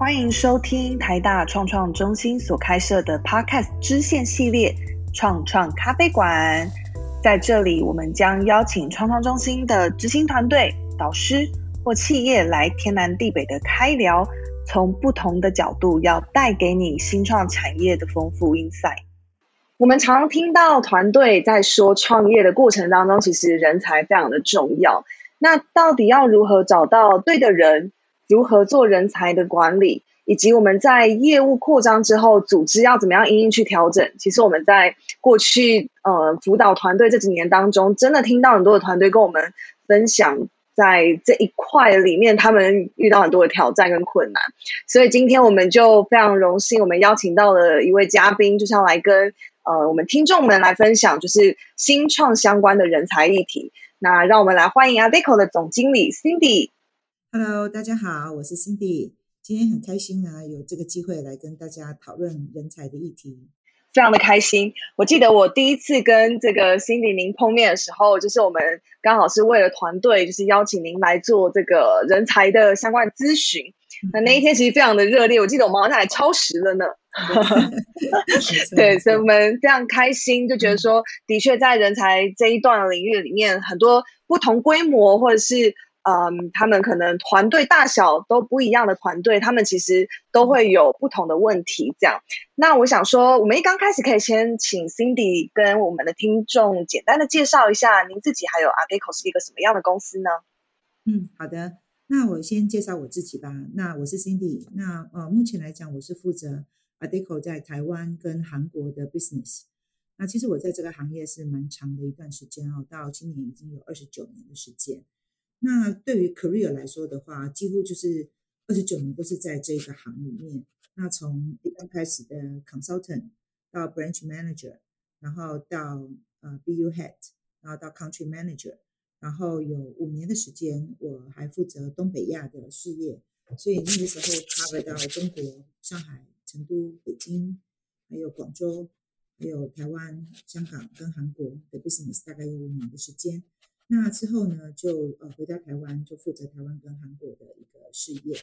欢迎收听台大创创中心所开设的 Podcast 支线系列“创创咖啡馆”。在这里，我们将邀请创创中心的执行团队、导师或企业来天南地北的开聊，从不同的角度要带给你新创产业的丰富 insight。我们常听到团队在说，创业的过程当中，其实人才非常的重要。那到底要如何找到对的人？如何做人才的管理，以及我们在业务扩张之后，组织要怎么样一一去调整？其实我们在过去呃辅导团队这几年当中，真的听到很多的团队跟我们分享，在这一块里面，他们遇到很多的挑战跟困难。所以今天我们就非常荣幸，我们邀请到了一位嘉宾，就是要来跟呃我们听众们来分享，就是新创相关的人才议题。那让我们来欢迎 Adeco 的总经理 Cindy。Hello，大家好，我是 Cindy。今天很开心呢，有这个机会来跟大家讨论人才的议题，非常的开心。我记得我第一次跟这个 Cindy 您碰面的时候，就是我们刚好是为了团队，就是邀请您来做这个人才的相关咨询。那那一天其实非常的热烈，我记得我们好像还超时了呢。对，所以我们非常开心，就觉得说，的确在人才这一段领域里面，很多不同规模或者是。嗯，他们可能团队大小都不一样的团队，他们其实都会有不同的问题。这样，那我想说，我们一刚开始可以先请 Cindy 跟我们的听众简单的介绍一下您自己，还有 Adeco 是一个什么样的公司呢？嗯，好的，那我先介绍我自己吧。那我是 Cindy，那呃，目前来讲，我是负责 Adeco 在台湾跟韩国的 business。那其实我在这个行业是蛮长的一段时间哦，到今年已经有二十九年的时间。那对于 career 来说的话，几乎就是二十九年都是在这个行里面。那从一刚开始的 consultant 到 branch manager，然后到呃 BU head，然后到 country manager，然后有五年的时间，我还负责东北亚的事业。所以那个时候 cover 到中国、上海、成都、北京，还有广州，还有台湾、香港跟韩国的 business，大概有五年的时间。那之后呢，就呃回到台湾，就负责台湾跟韩国的一个事业。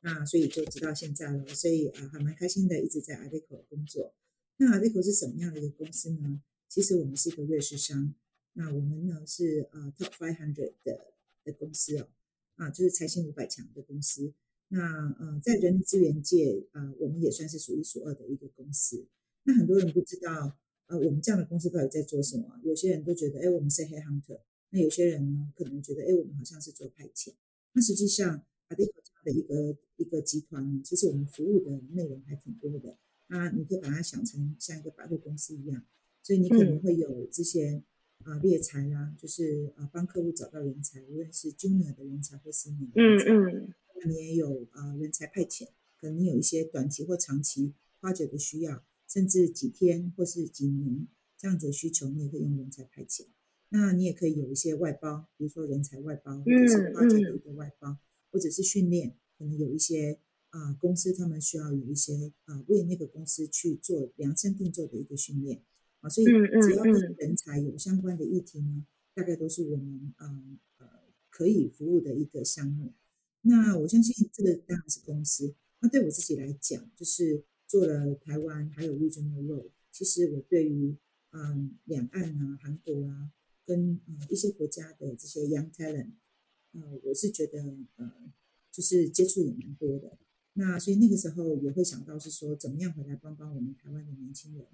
那所以就直到现在了，所以啊还蛮开心的，一直在 Adeco 工作。那 Adeco 是什么样的一个公司呢？其实我们是一个瑞士商。那我们呢是呃 Top Five Hundred 的的公司哦，啊就是财新五百强的公司。那呃在人力资源界啊，我们也算是数一数二的一个公司。那很多人不知道，呃我们这样的公司到底在做什么？有些人都觉得，哎我们是 Head Hunter。那有些人呢，可能觉得，哎，我们好像是做派遣。那实际上，Adeco 这样的一个一个集团呢，其实我们服务的内容还挺多的。那你可以把它想成像一个百货公司一样，所以你可能会有这些啊猎才啦，就是啊帮客户找到人才，无论是 Junior 的人才或 Senior 的人才。嗯嗯。那你也有啊人才派遣，可能你有一些短期或长期花者的需要，甚至几天或是几年这样子的需求，你也可以用人才派遣。那你也可以有一些外包，比如说人才外包，或者是跨境的一个外包，或者是训练，可能有一些啊公司他们需要有一些啊为那个公司去做量身定做的一个训练啊，所以只要跟人才有相关的议题呢，大概都是我们啊呃可以服务的一个项目。那我相信这个当然是公司，那对我自己来讲，就是做了台湾还有 regional role，其实我对于嗯两岸啊韩国啊。跟呃一些国家的这些 young talent，呃，我是觉得呃，就是接触也蛮多的。那所以那个时候也会想到是说，怎么样回来帮帮我们台湾的年轻人。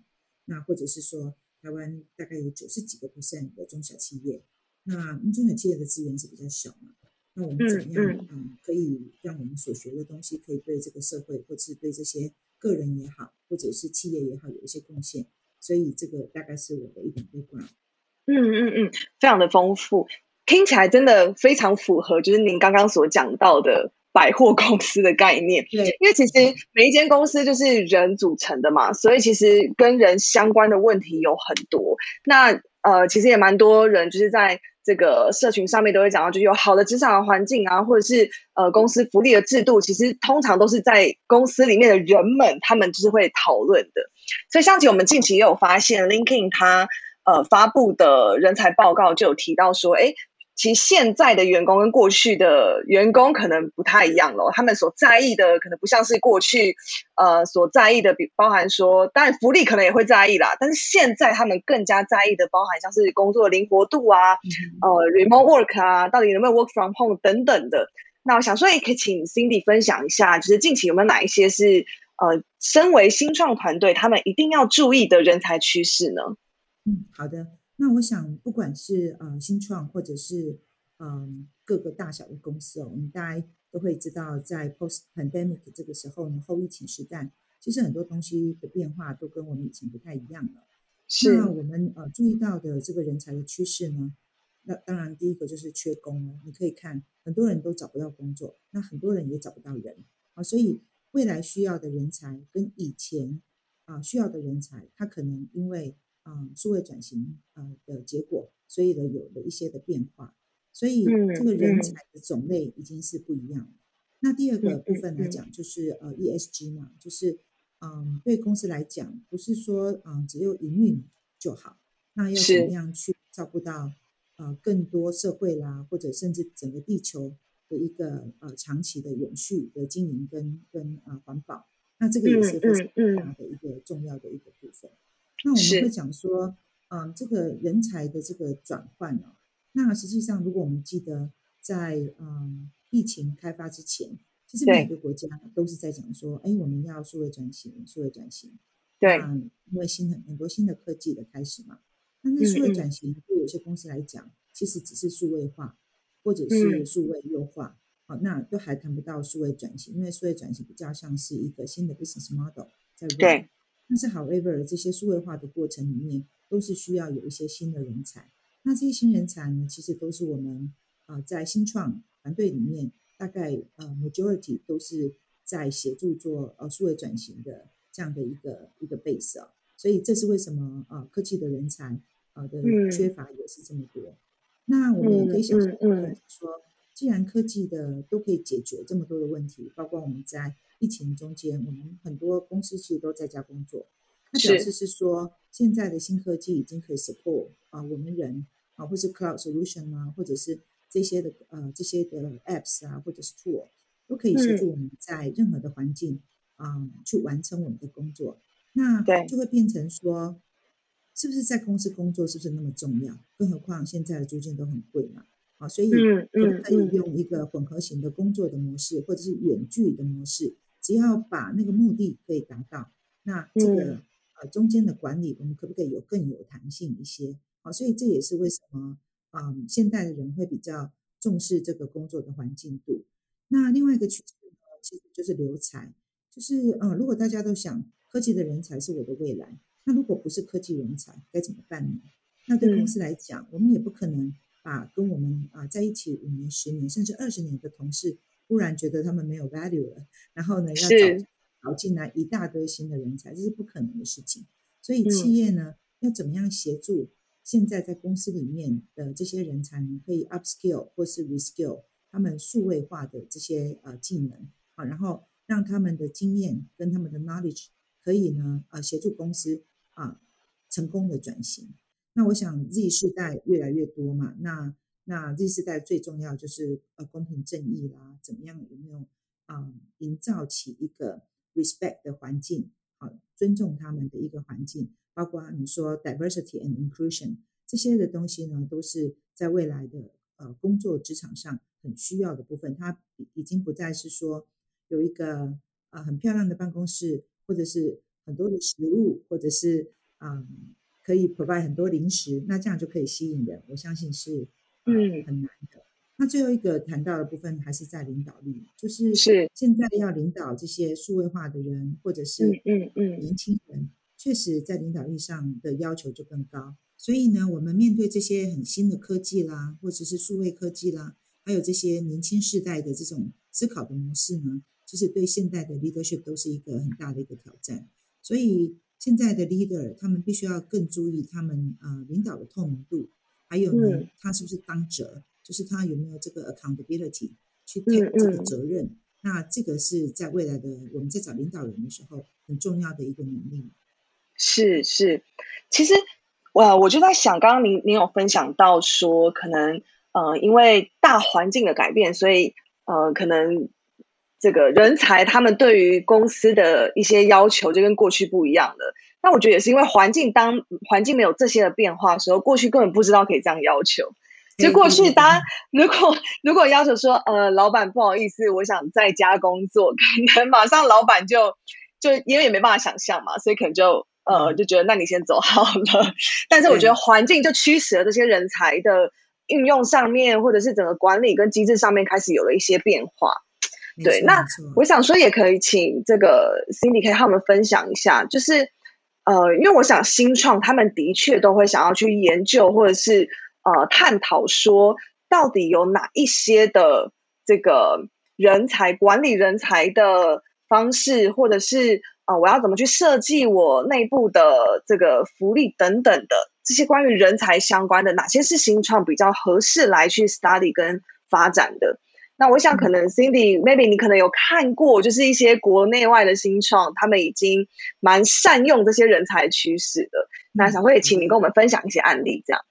那或者是说，台湾大概有九十几个 percent 的中小企业，那中小企业的资源是比较小嘛。那我们怎么样嗯，可以让我们所学的东西可以对这个社会，或者是对这些个人也好，或者是企业也好有一些贡献？所以这个大概是我的一点 background。嗯嗯嗯，非常的丰富，听起来真的非常符合，就是您刚刚所讲到的百货公司的概念。对，因为其实每一间公司就是人组成的嘛，所以其实跟人相关的问题有很多。那呃，其实也蛮多人就是在这个社群上面都会讲到，就有好的职场环境啊，或者是呃公司福利的制度，其实通常都是在公司里面的人们他们就是会讨论的。所以，像其我们近期也有发现，LinkedIn 它。呃，发布的人才报告就有提到说，哎，其实现在的员工跟过去的员工可能不太一样了，他们所在意的可能不像是过去呃所在意的，比包含说，当然福利可能也会在意啦，但是现在他们更加在意的包含像是工作灵活度啊，呃，remote work 啊，到底有没有 work from home 等等的。那我想说，也可以请 Cindy 分享一下，就是近期有没有哪一些是呃，身为新创团队他们一定要注意的人才趋势呢？嗯，好的。那我想，不管是呃新创或者是嗯各个大小的公司哦，我们大家都会知道，在 post pandemic 这个时候呢，后疫情时代，其实很多东西的变化都跟我们以前不太一样了。是。那我们呃注意到的这个人才的趋势呢？那当然，第一个就是缺工了。你可以看，很多人都找不到工作，那很多人也找不到人啊。所以未来需要的人才跟以前啊需要的人才，他可能因为啊数位转型啊的结果，所以呢有了一些的变化。所以这个人才的种类已经是不一样了。那第二个部分来讲，就是呃 ESG 嘛，就是嗯对公司来讲，不是说嗯只有营运就好，那要怎么样去照顾到？呃，更多社会啦，或者甚至整个地球的一个呃长期的永续的经营跟跟呃环保，那这个也是非常大的一个重要的一个部分。那我们会讲说，嗯，这个人才的这个转换哦，那实际上如果我们记得在嗯疫情开发之前，其实每个国家都是在讲说，哎，我们要数位转型，数位转型，对，因为新的很多新的科技的开始嘛。但是数位转型对有些公司来讲，其实只是数位化，或者是数位优化，好，那都还谈不到数位转型，因为数位转型比较像是一个新的 business model 在对。但是，however，这些数位化的过程里面，都是需要有一些新的人才。那这些新人才呢，其实都是我们啊在新创团队里面，大概呃 majority 都是在协助做呃数位转型的这样的一个一个 base 啊。所以这是为什么啊科技的人才。呃的缺乏也是这么多，那我们也可以想象说，既然科技的都可以解决这么多的问题，包括我们在疫情中间，我们很多公司其实都在家工作，那表示是说，现在的新科技已经可以 support 啊我们人啊，或是 cloud solution 啊，或者是这些的呃这些的 apps 啊，或者是 tool 都可以协助我们在任何的环境啊去完成我们的工作，那就会变成说。是不是在公司工作是不是那么重要？更何况现在的租金都很贵嘛，啊，所以可以用一个混合型的工作的模式，或者是远距的模式？只要把那个目的可以达到，那这个呃中间的管理，我们可不可以有更有弹性一些？啊，所以这也是为什么啊现代的人会比较重视这个工作的环境度。那另外一个趋势呢，其实就是留才，就是嗯，如果大家都想科技的人才是我的未来。那如果不是科技人才，该怎么办呢？那对公司来讲，我们也不可能把跟我们啊在一起五年、十年甚至二十年的同事，忽然觉得他们没有 value 了，然后呢要找找进来一大堆新的人才，这是不可能的事情。所以企业呢要怎么样协助现在在公司里面的这些人才呢，可以 upskill 或是 reskill 他们数位化的这些呃技能好，然后让他们的经验跟他们的 knowledge 可以呢呃协助公司。啊，成功的转型。那我想 Z 世代越来越多嘛，那那 Z 世代最重要就是呃公平正义啦，怎么样有没有啊营造起一个 respect 的环境，啊尊重他们的一个环境，包括你说 diversity and inclusion 这些的东西呢，都是在未来的呃工作职场上很需要的部分。它已经不再是说有一个呃很漂亮的办公室，或者是。很多的食物，或者是嗯，可以 provide 很多零食，那这样就可以吸引人。我相信是嗯很难的。那最后一个谈到的部分还是在领导力，就是是现在要领导这些数位化的人，或者是嗯嗯年轻人，确实在领导力上的要求就更高。所以呢，我们面对这些很新的科技啦，或者是数位科技啦，还有这些年轻世代的这种思考的模式呢，就是对现代的 leadership 都是一个很大的一个挑战。所以现在的 leader 他们必须要更注意他们呃领导的透明度，还有呢，他是不是当责，就是他有没有这个 accountability 去 take 这个责任。那这个是在未来的我们在找领导人的时候很重要的一个能力。是是，其实我我就在想，刚刚您您有分享到说，可能呃，因为大环境的改变，所以呃，可能这个人才他们对于公司的一些要求就跟过去不一样了。那我觉得也是因为环境，当环境没有这些的变化的时候，过去根本不知道可以这样要求。就过去，大家如果如果要求说，呃，老板不好意思，我想在家工作，可能马上老板就就因为也没办法想象嘛，所以可能就呃就觉得那你先走好了。但是我觉得环境就驱使了这些人才的运用上面，或者是整个管理跟机制上面开始有了一些变化。对，那我想说也可以请这个 Cindy 可以和我们分享一下，就是呃，因为我想新创他们的确都会想要去研究或者是。呃，探讨说到底有哪一些的这个人才管理人才的方式，或者是呃，我要怎么去设计我内部的这个福利等等的这些关于人才相关的，哪些是新创比较合适来去 study 跟发展的？那我想可能 Cindy maybe 你可能有看过，就是一些国内外的新创，他们已经蛮善用这些人才趋势的。那小慧也请你跟我们分享一些案例，这样。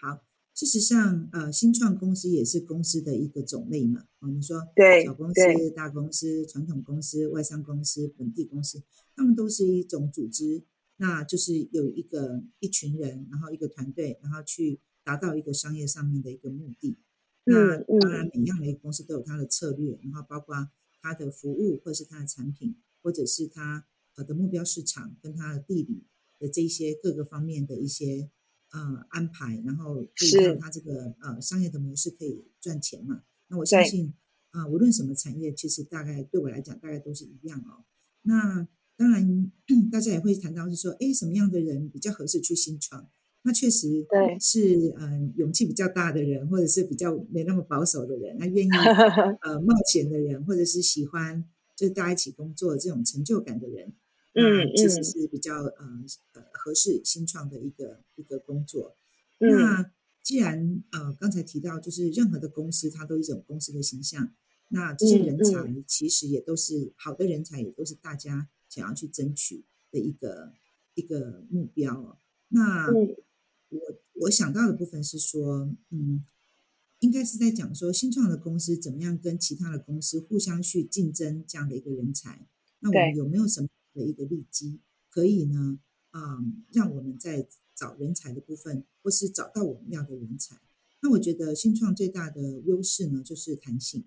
好事实上，呃，新创公司也是公司的一个种类嘛。哦，们说对小公司、大公司、传统公司、外商公司、本地公司，他们都是一种组织，那就是有一个一群人，然后一个团队，然后去达到一个商业上面的一个目的。那当然，每样的一个公司都有它的策略，然后包括它的服务，或者是它的产品，或者是它呃的目标市场跟它的地理的这些各个方面的一些。呃，安排，然后可以让他这个呃商业的模式可以赚钱嘛？那我相信啊，无论什么产业，其实大概对我来讲，大概都是一样哦。那当然，大家也会谈到是说，哎，什么样的人比较合适去新创？那确实对，是嗯，勇气比较大的人，或者是比较没那么保守的人，那愿意 呃冒险的人，或者是喜欢就大家一起工作这种成就感的人。嗯，其实是比较呃呃合适新创的一个一个工作。那既然呃刚才提到，就是任何的公司它都有一种公司的形象，那这些人才其实也都是好的人才，也都是大家想要去争取的一个一个目标。那我我想到的部分是说，嗯，应该是在讲说新创的公司怎么样跟其他的公司互相去竞争这样的一个人才。那我们有没有什么？的一个利基，可以呢，啊，让我们在找人才的部分，或是找到我们要的人才。那我觉得新创最大的优势呢，就是弹性。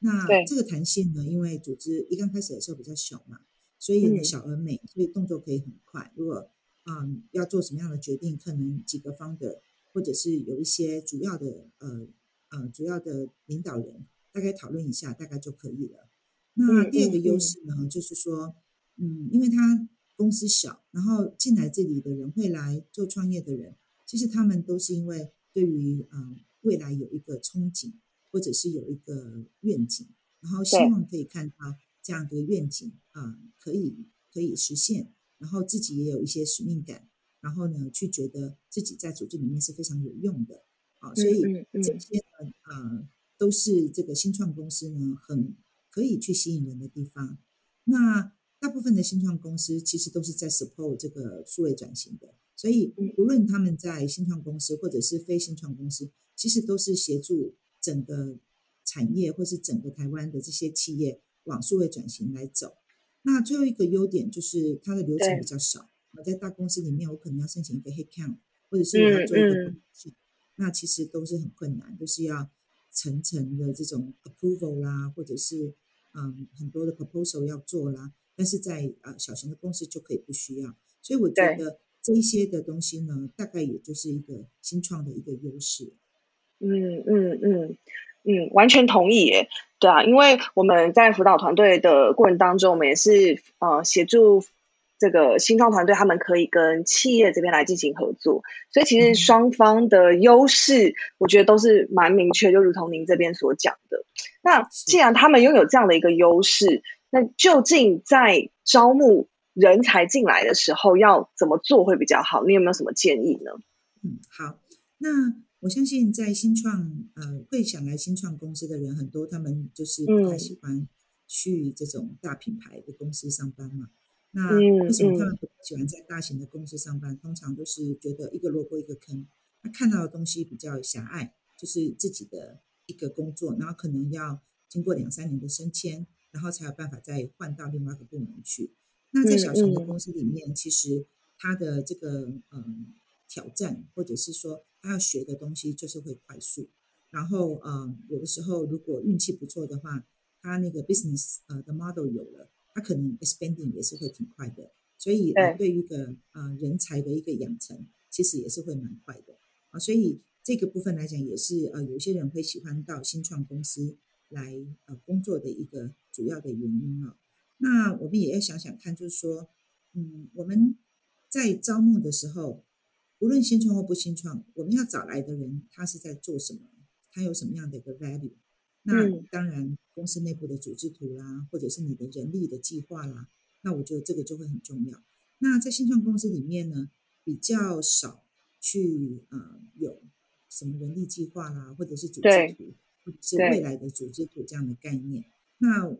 那这个弹性呢，因为组织一刚开始的时候比较小嘛，所以呢小而美，所以动作可以很快。如果啊要做什么样的决定，可能几个方的，或者是有一些主要的呃呃主要的领导人，大概讨论一下，大概就可以了。那第二个优势呢，就是说。嗯，因为他公司小，然后进来这里的人会来做创业的人，其实他们都是因为对于嗯未来有一个憧憬，或者是有一个愿景，然后希望可以看到这样的愿景啊可以可以实现，然后自己也有一些使命感，然后呢去觉得自己在组织里面是非常有用的，啊，所以这些呢啊都是这个新创公司呢很可以去吸引人的地方，那。大部分的新创公司其实都是在 support 这个数位转型的，所以无论他们在新创公司或者是非新创公司，其实都是协助整个产业或是整个台湾的这些企业往数位转型来走。那最后一个优点就是它的流程比较少。我在大公司里面，我可能要申请一个 head count，或者是我要做一个那其实都是很困难，都是要层层的这种 approval 啦，或者是嗯很多的 proposal 要做啦。但是在呃小型的公司就可以不需要，所以我觉得这一些的东西呢，大概也就是一个新创的一个优势。嗯嗯嗯嗯，完全同意耶。对啊，因为我们在辅导团队的过程当中，我们也是呃协助这个新创团队，他们可以跟企业这边来进行合作，所以其实双方的优势，我觉得都是蛮明确，就如同您这边所讲的。那既然他们拥有这样的一个优势，那究竟在招募人才进来的时候要怎么做会比较好？你有没有什么建议呢？嗯，好，那我相信在新创呃会想来新创公司的人很多，他们就是不太喜欢去这种大品牌的公司上班嘛。那为什么他们不喜欢在大型的公司上班？通常都是觉得一个萝卜一个坑，他看到的东西比较狭隘，就是自己的一个工作，然后可能要经过两三年的升迁，然后才有办法再换到另外一个部门去。那在小型的公司里面，其实他的这个嗯挑战，或者是说他要学的东西，就是会快速。然后呃，有的时候如果运气不错的话，他那个 business 呃的 model 有了，他可能 expanding 也是会挺快的。所以呃，对于一个呃人才的一个养成，其实也是会蛮快的啊。所以这个部分来讲，也是呃有些人会喜欢到新创公司来呃工作的一个主要的原因啊。那我们也要想想看，就是说，嗯，我们在招募的时候，无论新创或不新创，我们要找来的人，他是在做什么？他有什么样的一个 value？那当然，公司内部的组织图啦，或者是你的人力的计划啦。那我觉得这个就会很重要。那在新创公司里面呢，比较少去呃有什么人力计划啦，或者是组织图，或者是未来的组织图这样的概念。那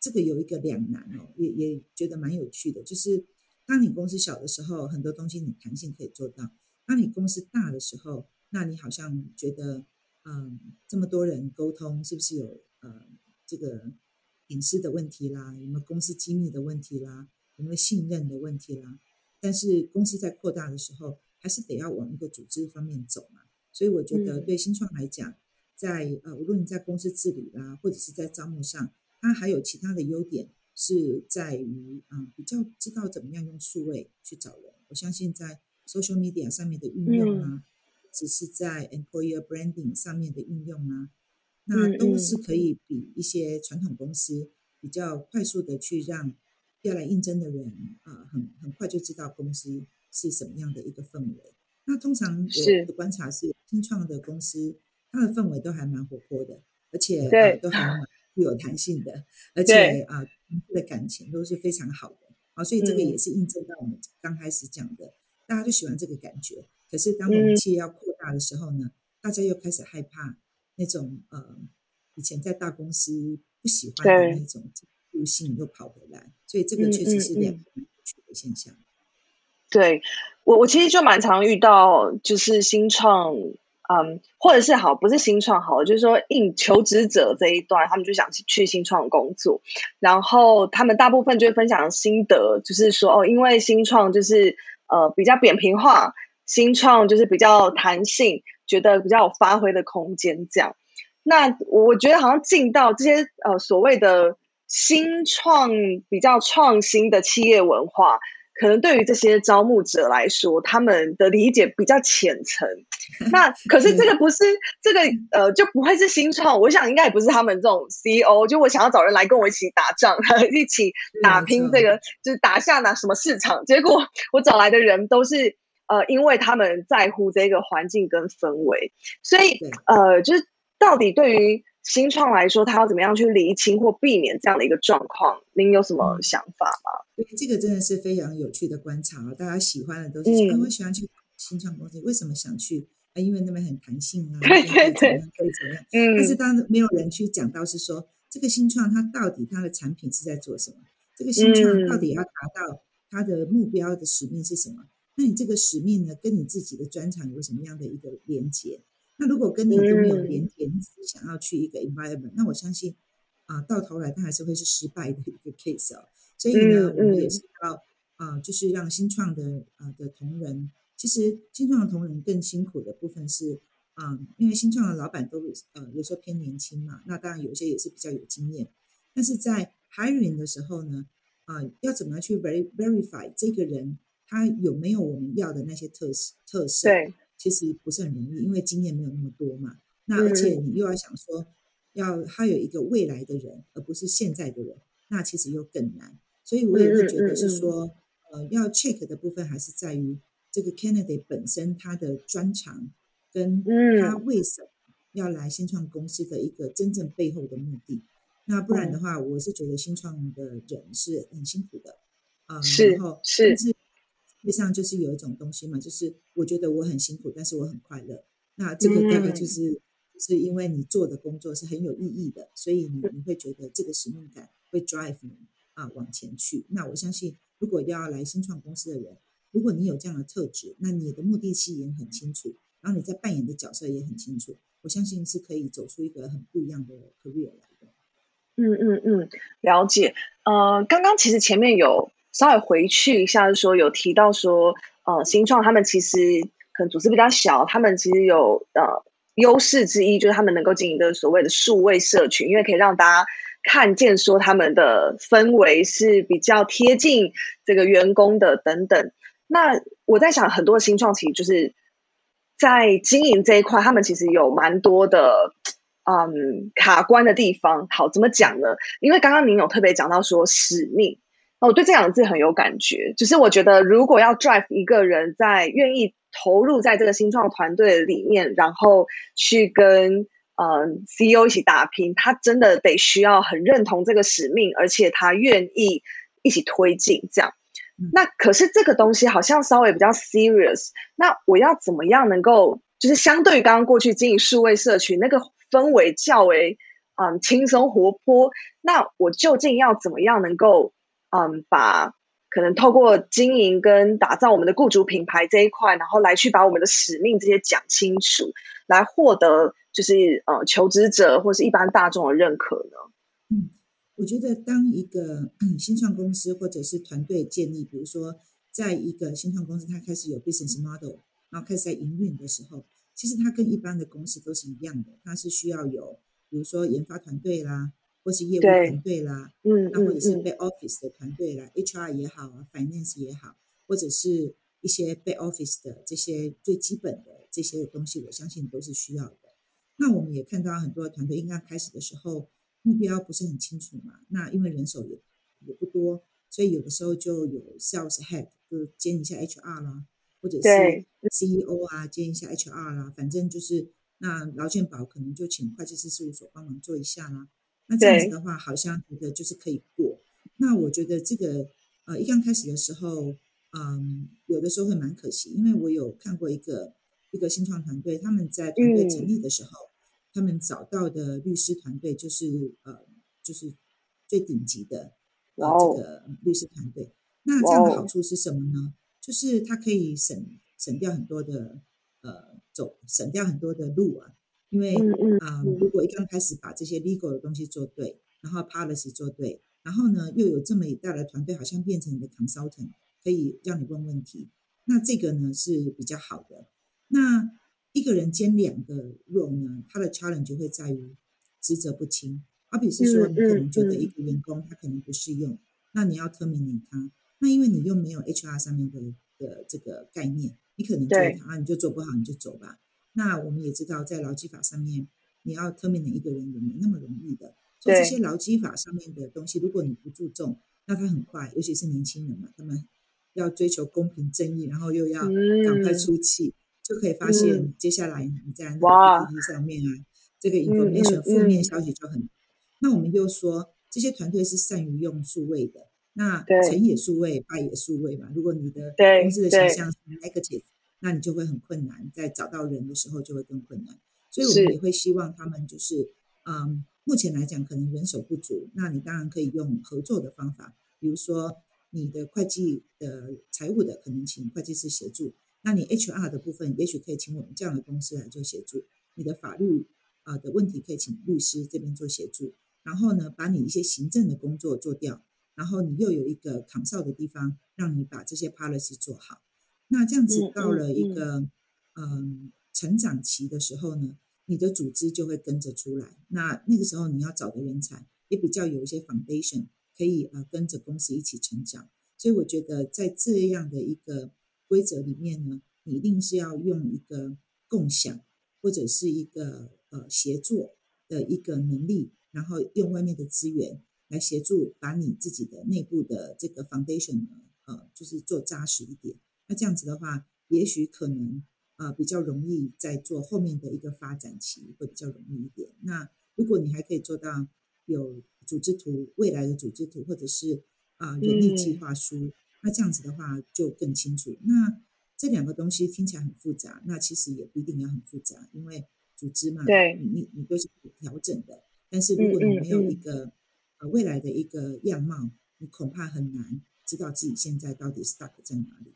这个有一个两难哦，也也觉得蛮有趣的，就是当你公司小的时候，很多东西你弹性可以做到；当你公司大的时候，那你好像觉得，嗯，这么多人沟通，是不是有呃这个？隐私的问题啦，有没有公司机密的问题啦，有没有信任的问题啦？但是公司在扩大的时候，还是得要往一个组织方面走嘛。所以我觉得对新创来讲，在呃无论你在公司治理啦，或者是在招募上，它还有其他的优点，是在于啊比较知道怎么样用数位去找人。我相信在 social media 上面的运用啊，只是在 employer branding 上面的运用啊。那都是可以比一些传统公司比较快速的去让要来应征的人啊，很很快就知道公司是什么样的一个氛围。那通常我的观察是，新创的公司它的氛围都还蛮活泼的，而且都还蛮 富有弹性的，而且啊，的感情都是非常好的啊。所以这个也是印证到我们刚开始讲的，大家就喜欢这个感觉。可是当我们企业要扩大的时候呢，大家又开始害怕。那种呃，以前在大公司不喜欢的那种惰性又跑回来，所以这个确实是两个有趣的现象。对我，我其实就蛮常遇到，就是新创，嗯，或者是好，不是新创好，就是说应求职者这一段，他们就想去新创工作，然后他们大部分就会分享心得，就是说哦，因为新创就是呃比较扁平化，新创就是比较弹性。觉得比较有发挥的空间，这样。那我觉得好像进到这些呃所谓的新创比较创新的企业文化，可能对于这些招募者来说，他们的理解比较浅层。那可是这个不是这个呃就不会是新创，我想应该也不是他们这种 CEO。就我想要找人来跟我一起打仗，一起打拼这个，就是打下哪什么市场。结果我找来的人都是。呃，因为他们在乎这个环境跟氛围，所以呃，就是到底对于新创来说，他要怎么样去厘清或避免这样的一个状况？您有什么想法吗？对，这个真的是非常有趣的观察啊！大家喜欢的都是，我喜欢去新创公司，为什么想去？啊，因为那边很弹性啊，可以怎么样，可以怎么样。嗯。但是当没有人去讲到是说，这个新创它到底它的产品是在做什么？这个新创到底要达到它的目标的使命是什么？那你这个使命呢，跟你自己的专长有什么样的一个连接？那如果跟你都没有连接，你只想要去一个 environment，那我相信啊，到头来它还是会是失败的一个 case 哦。所以呢，我们也是要啊，就是让新创的啊的同仁，其实新创的同仁更辛苦的部分是啊，因为新创的老板都呃有时候偏年轻嘛，那当然有些也是比较有经验，但是在 hiring 的时候呢，啊，要怎么去 verify 这个人？他有没有我们要的那些特色？特色对，其实不是很容易，因为经验没有那么多嘛。那而且你又要想说，要他有一个未来的人，而不是现在的人，那其实又更难。所以我也会觉得是说，呃，要 check 的部分还是在于这个 candidate 本身他的专长，跟他为什么要来新创公司的一个真正背后的目的。那不然的话，我是觉得新创的人是很辛苦的啊。是，是。实际上就是有一种东西嘛，就是我觉得我很辛苦，但是我很快乐。那这个大概就是是因为你做的工作是很有意义的，所以你你会觉得这个使命感会 drive 你啊往前去。那我相信，如果要来新创公司的人，如果你有这样的特质，那你的目的性也很清楚，然后你在扮演的角色也很清楚，我相信是可以走出一个很不一样的 career 来的。嗯嗯嗯，了解。呃，刚刚其实前面有稍微回去一下，就说有提到说，呃，新创他们其实可能组织比较小，他们其实有呃优势之一，就是他们能够经营的所谓的数位社群，因为可以让大家看见说他们的氛围是比较贴近这个员工的等等。那我在想，很多新创其实就是在经营这一块，他们其实有蛮多的。嗯，卡关的地方，好怎么讲呢？因为刚刚您有特别讲到说使命，我对这两个字很有感觉。就是我觉得，如果要 drive 一个人在愿意投入在这个新创团队里面，然后去跟嗯 CEO 一起打拼，他真的得需要很认同这个使命，而且他愿意一起推进这样。那可是这个东西好像稍微比较 serious。那我要怎么样能够，就是相对于刚刚过去经营数位社群那个。氛围较为嗯轻松活泼，那我究竟要怎么样能够嗯把可能透过经营跟打造我们的雇主品牌这一块，然后来去把我们的使命这些讲清楚，来获得就是呃求职者或是一般大众的认可呢？嗯，我觉得当一个新创公司或者是团队建立，比如说在一个新创公司它开始有 business model，然后开始在营运的时候。其实它跟一般的公司都是一样的，它是需要有，比如说研发团队啦，或是业务团队啦，嗯，那或者是 back office 的团队啦，HR 也好啊，finance 也好，或者是一些 back office 的这些最基本的这些东西，我相信都是需要的。那我们也看到很多团队，应该开始的时候目标不是很清楚嘛，那因为人手也也不多，所以有的时候就有 sales head 就兼一下 HR 啦。或者是 CEO 啊，兼一下 HR 啦，反正就是那劳健保可能就请会计师事务所帮忙做一下啦。那这样子的话，好像觉得就是可以过。那我觉得这个呃，一刚开始的时候，嗯，有的时候会蛮可惜，因为我有看过一个一个新创团队，他们在团队成立的时候，他们找到的律师团队就是呃，就是最顶级的呃这个律师团队。那这样的好处是什么呢？就是它可以省省掉很多的呃走省掉很多的路啊，因为啊如果一刚开始把这些 legal 的东西做对，然后 policy 做对，然后呢又有这么一大的团队，好像变成你的 consultant，可以让你问问题，那这个呢是比较好的。那一个人兼两个 role 呢，他的 challenge 就会在于职责不清，好比是说你可能觉得一个员工他可能不适用，那你要 terminate 他。那因为你又没有 HR 上面的的这个概念，你可能觉得啊，你就做不好，你就走吧。那我们也知道，在劳基法上面，你要特命的一个人也没那么容易的。所以这些劳基法上面的东西，如果你不注重，那他很快，尤其是年轻人嘛，他们要追求公平正义，然后又要赶快出气，就可以发现接下来你在那个 PPT 上面啊，这个 information 负面消息就很。那我们又说，这些团队是善于用数位的。那成也数位，败也数位嘛。如果你的公司的形象是 negative，那你就会很困难，在找到人的时候就会更困难。所以我们也会希望他们就是，嗯，目前来讲可能人手不足，那你当然可以用合作的方法，比如说你的会计的、财务的可能请会计师协助，那你 HR 的部分也许可以请我们这样的公司来做协助，你的法律啊的问题可以请律师这边做协助，然后呢，把你一些行政的工作做掉。然后你又有一个扛哨的地方，让你把这些 policy 做好。那这样子到了一个嗯成长期的时候呢，你的组织就会跟着出来。那那个时候你要找的人才也比较有一些 foundation，可以呃跟着公司一起成长。所以我觉得在这样的一个规则里面呢，你一定是要用一个共享或者是一个呃协作的一个能力，然后用外面的资源。来协助把你自己的内部的这个 foundation 呢，呃，就是做扎实一点。那这样子的话，也许可能呃比较容易在做后面的一个发展期会比较容易一点。那如果你还可以做到有组织图，未来的组织图，或者是啊人力计划书，那这样子的话就更清楚。那这两个东西听起来很复杂，那其实也不一定要很复杂，因为组织嘛，对，你你你都是调整的。但是如果你没有一个呃未来的一个样貌，你恐怕很难知道自己现在到底 stuck 在哪里。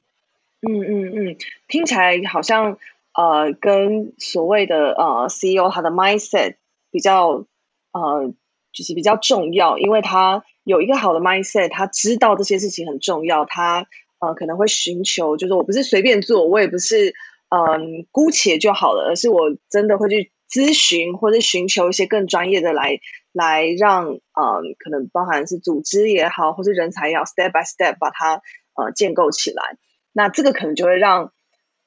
嗯嗯嗯，听起来好像呃跟所谓的呃 CEO 他的 mindset 比较呃就是比较重要，因为他有一个好的 mindset，他知道这些事情很重要，他呃可能会寻求，就是我不是随便做，我也不是嗯姑且就好了，而是我真的会去咨询或者寻求一些更专业的来来让嗯可能包含是组织也好，或是人才也好，step by step 把它呃建构起来。那这个可能就会让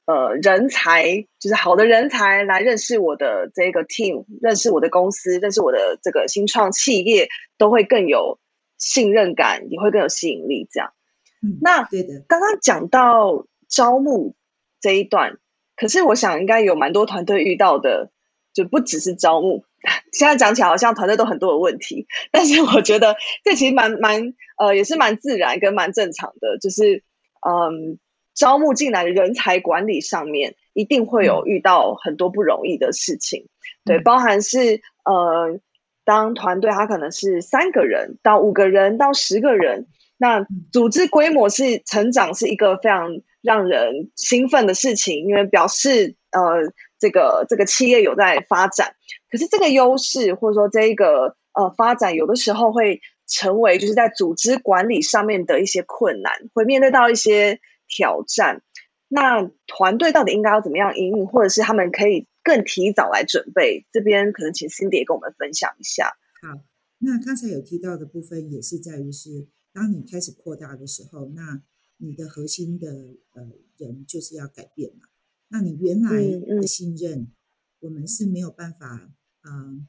呃人才，就是好的人才来认识我的这个 team，认识我的公司，认识我的这个新创企业，都会更有信任感，也会更有吸引力。这样，嗯，那对的，刚刚讲到招募这一段，可是我想应该有蛮多团队遇到的，就不只是招募。现在讲起来好像团队都很多的问题，但是我觉得这其实蛮蛮呃也是蛮自然跟蛮正常的，就是嗯。招募进来的人才管理上面，一定会有遇到很多不容易的事情，对，包含是呃，当团队它可能是三个人到五个人到十个人，那组织规模是成长是一个非常让人兴奋的事情，因为表示呃这个这个企业有在发展，可是这个优势或者说这一个呃发展，有的时候会成为就是在组织管理上面的一些困难，会面对到一些。挑战，那团队到底应该要怎么样应应，或者是他们可以更提早来准备？这边可能请 Cindy 跟我们分享一下。好，那刚才有提到的部分也是在于是，当你开始扩大的时候，那你的核心的呃人就是要改变嘛。那你原来的信任，我们是没有办法，嗯，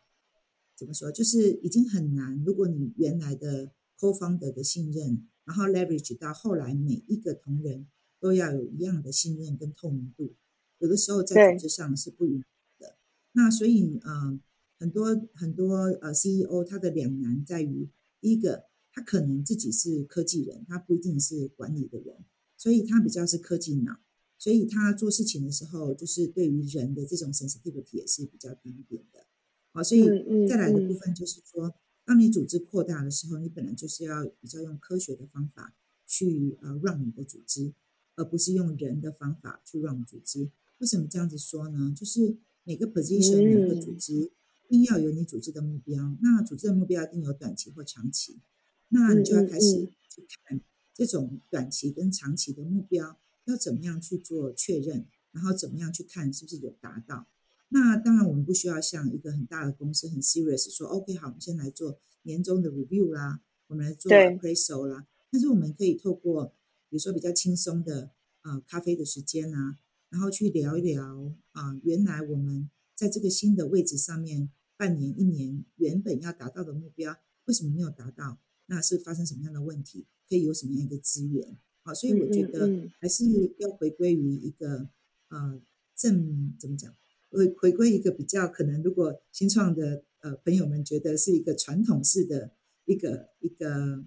怎么说，就是已经很难。如果你原来的 co-founder 的信任，然后 leverage 到后来，每一个同仁都要有一样的信任跟透明度。有的时候在组织上是不允许的。那所以，呃，很多很多呃 CEO 他的两难在于，第一个，他可能自己是科技人，他不一定是管理的人，所以他比较是科技脑，所以他做事情的时候，就是对于人的这种 sensitivity 也是比较低一点的。好，所以再来的部分就是说。当你组织扩大的时候，你本来就是要比较用科学的方法去呃 run 你的组织，而不是用人的方法去 run 组织。为什么这样子说呢？就是每个 position 每个组织一定要有你组织的目标，那组织的目标一定有短期或长期，那你就要开始去看这种短期跟长期的目标要怎么样去做确认，然后怎么样去看是不是有达到。那当然，我们不需要像一个很大的公司很 serious 说，OK，好，我们先来做年终的 review 啦，我们来做 appraisal 啦。但是我们可以透过，比如说比较轻松的呃咖啡的时间啊，然后去聊一聊啊，原来我们在这个新的位置上面，半年、一年原本要达到的目标，为什么没有达到？那是发生什么样的问题？可以有什么样一个资源？好，所以我觉得还是要回归于一个呃正怎么讲？回回归一个比较可能，如果新创的呃朋友们觉得是一个传统式的一个一个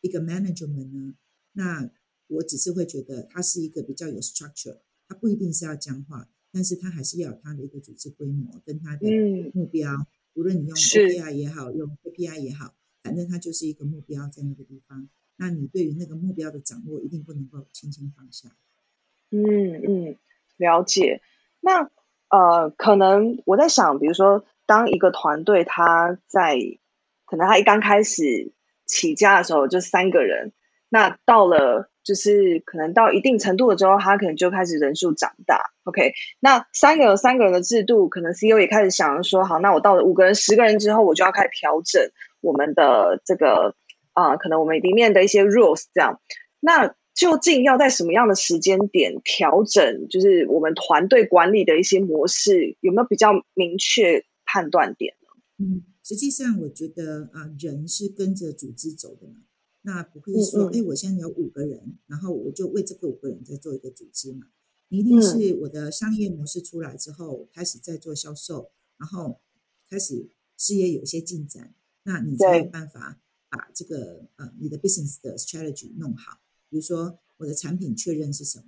一个 management 呢，那我只是会觉得它是一个比较有 structure，它不一定是要僵化，但是它还是要有它的一个组织规模跟它的目标，无论你用 OKR 也好，用 KPI 也好，反正它就是一个目标在那个地方，那你对于那个目标的掌握一定不能够轻轻放下。嗯嗯，了解。那呃，可能我在想，比如说，当一个团队他在可能他一刚开始起家的时候就三个人，那到了就是可能到一定程度了之后，他可能就开始人数长大。OK，那三个有三个人的制度，可能 CEO 也开始想说，好，那我到了五个人、十个人之后，我就要开始调整我们的这个啊，可能我们里面的一些 rules 这样。那究竟要在什么样的时间点调整？就是我们团队管理的一些模式，有没有比较明确判断点呢？嗯，实际上我觉得啊，人是跟着组织走的嘛。那不会说，哎，我现在有五个人，然后我就为这个五个人在做一个组织嘛。一定是我的商业模式出来之后，开始在做销售，然后开始事业有一些进展，那你才有办法把这个呃你的 business 的 strategy 弄好。比如说，我的产品确认是什么？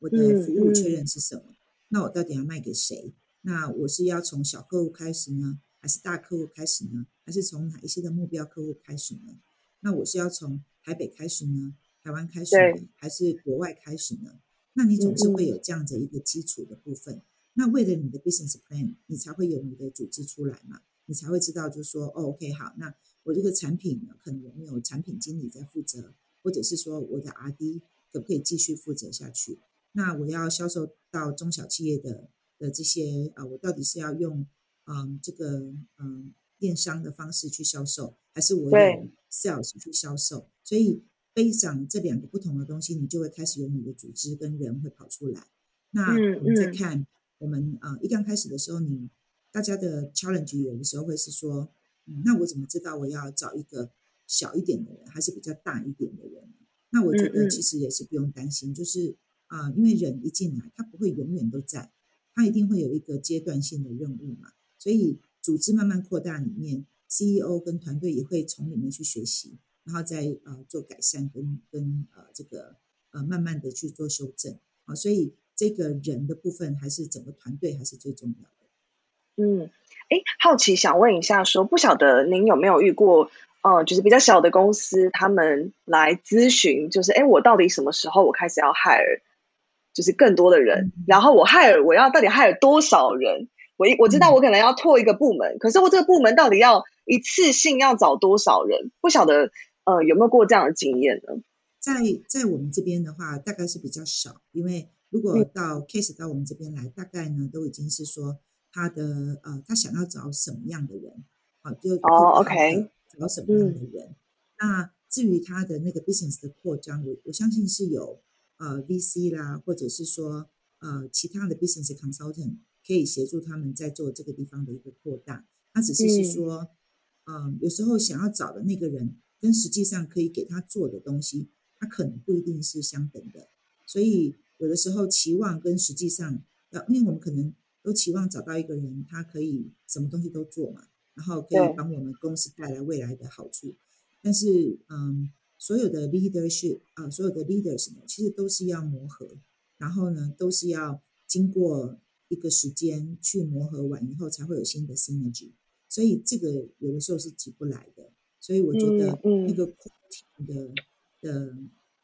我的服务确认是什么？那我到底要卖给谁？那我是要从小客户开始呢，还是大客户开始呢？还是从哪一些的目标客户开始呢？那我是要从台北开始呢，台湾开始呢，还是国外开始呢？那你总是会有这样的一个基础的部分。那为了你的 business plan，你才会有你的组织出来嘛，你才会知道，就是说，哦，OK，好，那我这个产品呢，可能有没有产品经理在负责，或者是说我的 RD 可不可以继续负责下去？那我要销售到中小企业的的这些啊，我到底是要用嗯这个嗯电商的方式去销售，还是我用 sales 去销售？所以背上这两个不同的东西，你就会开始有你的组织跟人会跑出来。那我们再看。我们啊，一刚开始的时候，你大家的 challenge 有的时候会是说，嗯，那我怎么知道我要找一个小一点的人，还是比较大一点的人？那我觉得其实也是不用担心，就是啊，因为人一进来，他不会永远都在，他一定会有一个阶段性的任务嘛。所以组织慢慢扩大里面，CEO 跟团队也会从里面去学习，然后再呃做改善跟跟呃这个呃慢慢的去做修正啊，所以。这个人的部分还是整个团队还是最重要的。嗯，哎，好奇想问一下，说不晓得您有没有遇过，呃，就是比较小的公司，他们来咨询，就是哎，我到底什么时候我开始要 hire，就是更多的人，然后我 hire 我要到底 hire 多少人？我我知道我可能要拓一个部门，可是我这个部门到底要一次性要找多少人？不晓得呃有没有过这样的经验呢？在在我们这边的话，大概是比较少，因为。如果到 case 到我们这边来，大概呢都已经是说他的呃，他想要找什么样的人，好就哦 OK 找什么样的人。那至于他的那个 business 的扩张，我我相信是有呃 VC 啦，或者是说呃其他的 business consultant 可以协助他们在做这个地方的一个扩大。他只是是说，嗯，有时候想要找的那个人跟实际上可以给他做的东西，他可能不一定是相等的，所以。有的时候期望跟实际上要，因为我们可能都期望找到一个人，他可以什么东西都做嘛，然后可以帮我们公司带来未来的好处。但是，嗯，所有的 leadership 啊，所有的 leaders 呢，其实都是要磨合，然后呢，都是要经过一个时间去磨合完以后，才会有新的 synergy。所以这个有的时候是急不来的。所以我觉得那个扩体的的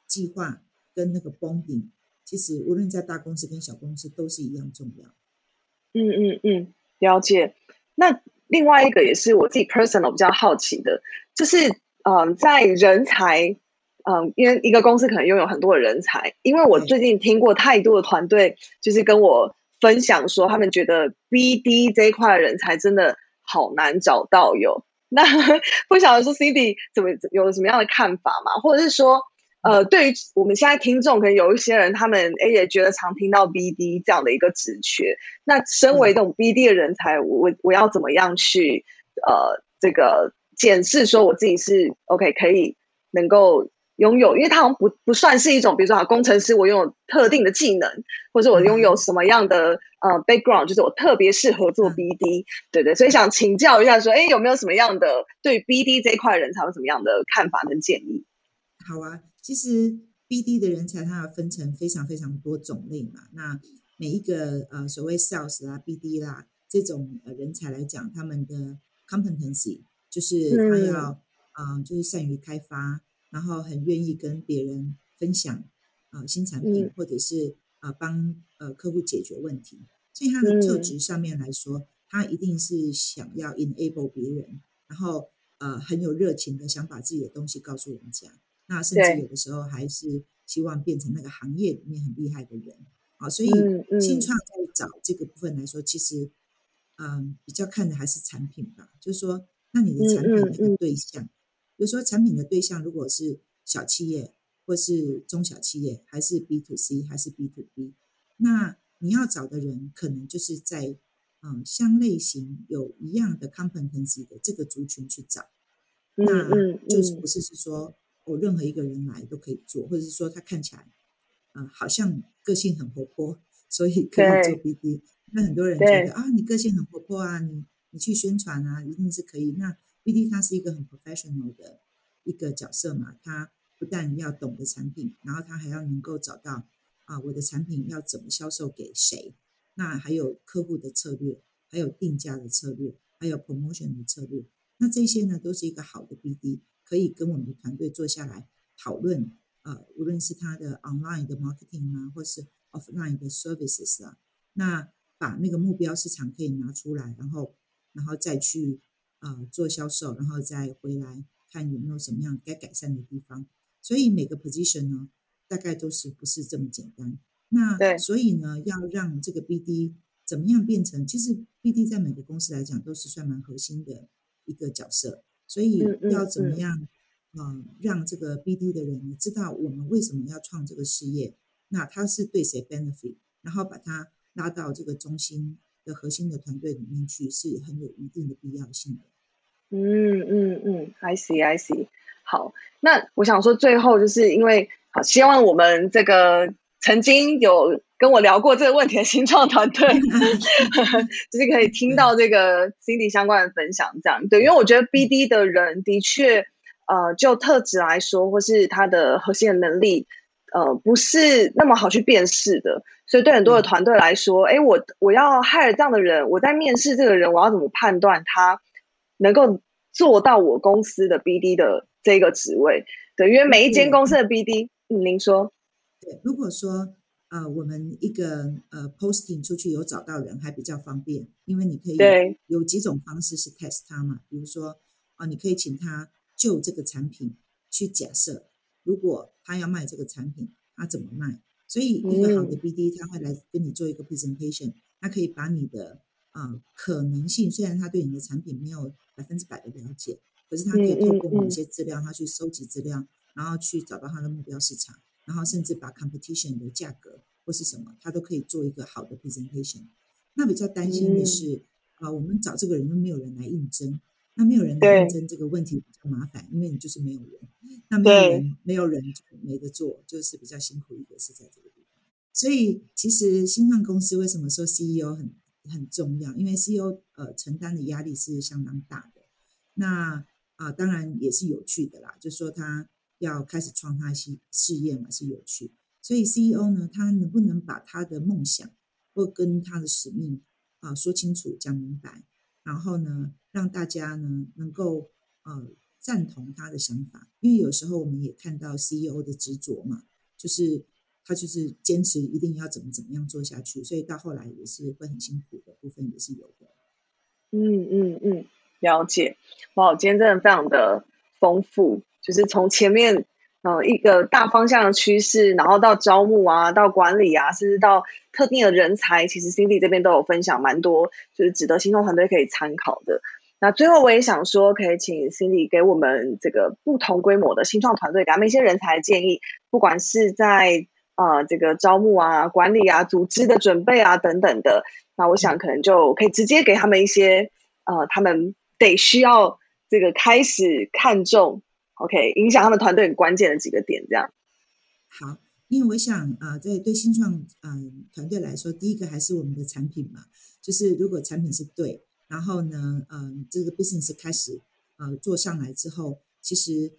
计划跟那个 bonding。其实无论在大公司跟小公司都是一样重要。嗯嗯嗯，了解。那另外一个也是我自己 personal 比较好奇的，就是嗯，在人才，嗯，因为一个公司可能拥有很多的人才，因为我最近听过太多的团队，就是跟我分享说，他们觉得 BD 这一块人才真的好难找到。哟那 不晓得说 Cindy 怎么有什么样的看法嘛？或者是说？呃，对于我们现在听众，可能有一些人，他们哎也觉得常听到 BD 这样的一个职缺。那身为这种 BD 的人才，我我要怎么样去呃这个检视说我自己是 OK 可以能够拥有？因为他好像不不算是一种，比如说啊工程师，我拥有特定的技能，或者我拥有什么样的呃 background，就是我特别适合做 BD，对对。所以想请教一下，说哎有没有什么样的对 BD 这一块人才有什么样的看法跟建议？好啊。其实 BD 的人才，它要分成非常非常多种类嘛。那每一个呃所谓 sales 啦、BD 啦这种呃人才来讲，他们的 competency 就是他要啊，就是善于开发，然后很愿意跟别人分享啊新产品，或者是啊帮呃客户解决问题。所以他的特质上面来说，他一定是想要 enable 别人，然后呃很有热情的想把自己的东西告诉人家。那甚至有的时候还是希望变成那个行业里面很厉害的人。啊，所以新创在找这个部分来说，其实嗯比较看的还是产品吧。就是说，那你的产品的对象，比如说产品的对象如果是小企业或是中小企业，还是 B to C 还是 B to B，那你要找的人可能就是在嗯相类型有一样的 competency 的这个族群去找，那就是不是是说。我任何一个人来都可以做，或者是说他看起来，啊，好像个性很活泼，所以可以做 BD。那很多人觉得啊，你个性很活泼啊，你你去宣传啊，一定是可以。那 BD 它是一个很 professional 的一个角色嘛，他不但要懂得产品，然后他还要能够找到啊，我的产品要怎么销售给谁，那还有客户的策略，还有定价的策略，还有 promotion 的策略，那这些呢，都是一个好的 BD。可以跟我们的团队坐下来讨论，呃，无论是他的 online 的 marketing 啊，或是 offline 的 services 啊，那把那个目标市场可以拿出来，然后然后再去呃做销售，然后再回来看有没有什么样该改善的地方。所以每个 position 呢，大概都是不是这么简单。那所以呢，要让这个 BD 怎么样变成？其实 BD 在每个公司来讲都是算蛮核心的一个角色。所以要怎么样，呃，让这个 BD 的人知道我们为什么要创这个事业？那他是对谁 benefit？然后把他拉到这个中心的核心的团队里面去，是很有一定的必要性的。嗯嗯嗯，I see I see。好，那我想说，最后就是因为好，希望我们这个曾经有跟我聊过这个问题的新创团队，就是可以听到这个 Cindy 相关的分享，这样。对，因为我觉得 BD 的人的确，呃，就特质来说，或是他的核心的能力，呃，不是那么好去辨识的，所以对很多的团队来说，哎，我我要 hire 这样的人，我在面试这个人，我要怎么判断他能够做到我公司的 BD 的？这个职位，对，因为每一间公司的 BD，嗯，您说，对，如果说呃，我们一个呃 posting 出去有找到人，还比较方便，因为你可以有几种方式是 test 他嘛，比如说啊，你可以请他就这个产品去假设，如果他要卖这个产品，他怎么卖？所以一个好的 BD 他会来跟你做一个 presentation，他可以把你的啊可能性，虽然他对你的产品没有百分之百的了解。可是他可以透过某些资料，他去收集资料，然后去找到他的目标市场，然后甚至把 competition 的价格或是什么，他都可以做一个好的 presentation。那比较担心的是，啊，我们找这个人都没有人来应征，那没有人来应征这个问题比较麻烦，因为你就是没有人，那没有人，没有人就没得做，就是比较辛苦一个是在这个地方。所以其实新创公司为什么说 CEO 很很重要？因为 CEO 呃承担的压力是相当大的。那啊，当然也是有趣的啦。就说他要开始创他事事业嘛，是有趣。所以 CEO 呢，他能不能把他的梦想或跟他的使命啊说清楚、讲明白，然后呢，让大家呢能够呃赞同他的想法？因为有时候我们也看到 CEO 的执着嘛，就是他就是坚持一定要怎么怎么样做下去，所以到后来也是会很辛苦的部分也是有的。嗯嗯嗯。了解，哇，今天真的非常的丰富，就是从前面呃一个大方向的趋势，然后到招募啊，到管理啊，甚至到特定的人才，其实 Cindy 这边都有分享蛮多，就是值得新创团队可以参考的。那最后我也想说，可以请 Cindy 给我们这个不同规模的新创团队，给他们一些人才建议，不管是在呃这个招募啊、管理啊、组织的准备啊等等的，那我想可能就可以直接给他们一些呃他们。得需要这个开始看重，OK，影响他们团队很关键的几个点，这样。好，因为我想啊，在对新创嗯团队来说，第一个还是我们的产品嘛，就是如果产品是对，然后呢，嗯，这个 business 开始呃做上来之后，其实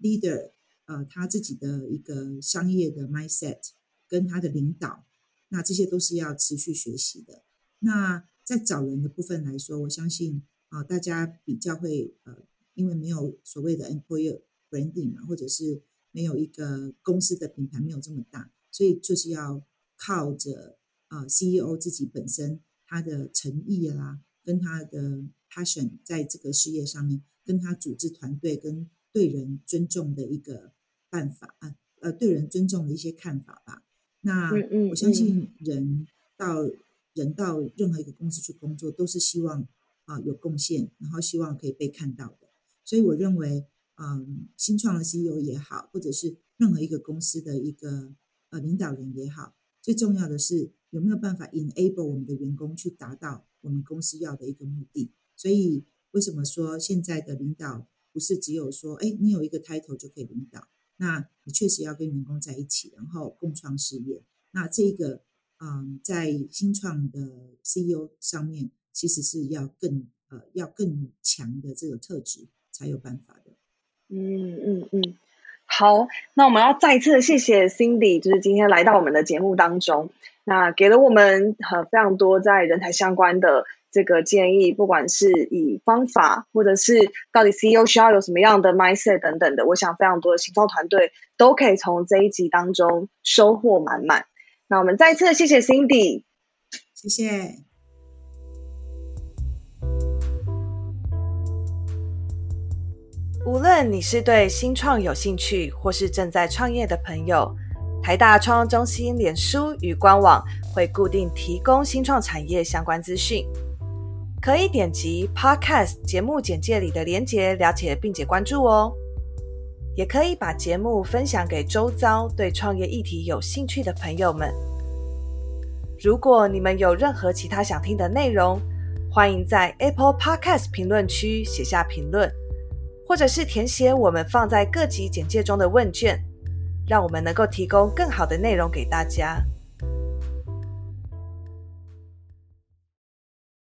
leader 呃他自己的一个商业的 mindset 跟他的领导，那这些都是要持续学习的。那在找人的部分来说，我相信。啊，大家比较会呃，因为没有所谓的 employer branding 嘛，或者是没有一个公司的品牌没有这么大，所以就是要靠着啊 CEO 自己本身他的诚意啦，跟他的 passion 在这个事业上面，跟他组织团队跟对人尊重的一个办法啊，呃，对人尊重的一些看法吧。那我相信人到人到任何一个公司去工作，都是希望。啊，有贡献，然后希望可以被看到的，所以我认为，嗯，新创的 CEO 也好，或者是任何一个公司的一个呃领导人也好，最重要的是有没有办法 enable 我们的员工去达到我们公司要的一个目的。所以，为什么说现在的领导不是只有说，哎，你有一个 title 就可以领导？那你确实要跟员工在一起，然后共创事业。那这个，嗯，在新创的 CEO 上面。其实是要更呃要更强的这个特质才有办法的。嗯嗯嗯，好，那我们要再次谢谢 Cindy，就是今天来到我们的节目当中，那给了我们呃非常多在人才相关的这个建议，不管是以方法，或者是到底 CEO 需要有什么样的 mindset 等等的，我想非常多的行销团队都可以从这一集当中收获满满。那我们再次谢谢 Cindy，谢谢。无论你是对新创有兴趣，或是正在创业的朋友，台大创中心脸书与官网会固定提供新创产业相关资讯，可以点击 Podcast 节目简介里的连结了解并且关注哦。也可以把节目分享给周遭对创业议题有兴趣的朋友们。如果你们有任何其他想听的内容，欢迎在 Apple Podcast 评论区写下评论，或者是填写我们放在各级简介中的问卷，让我们能够提供更好的内容给大家。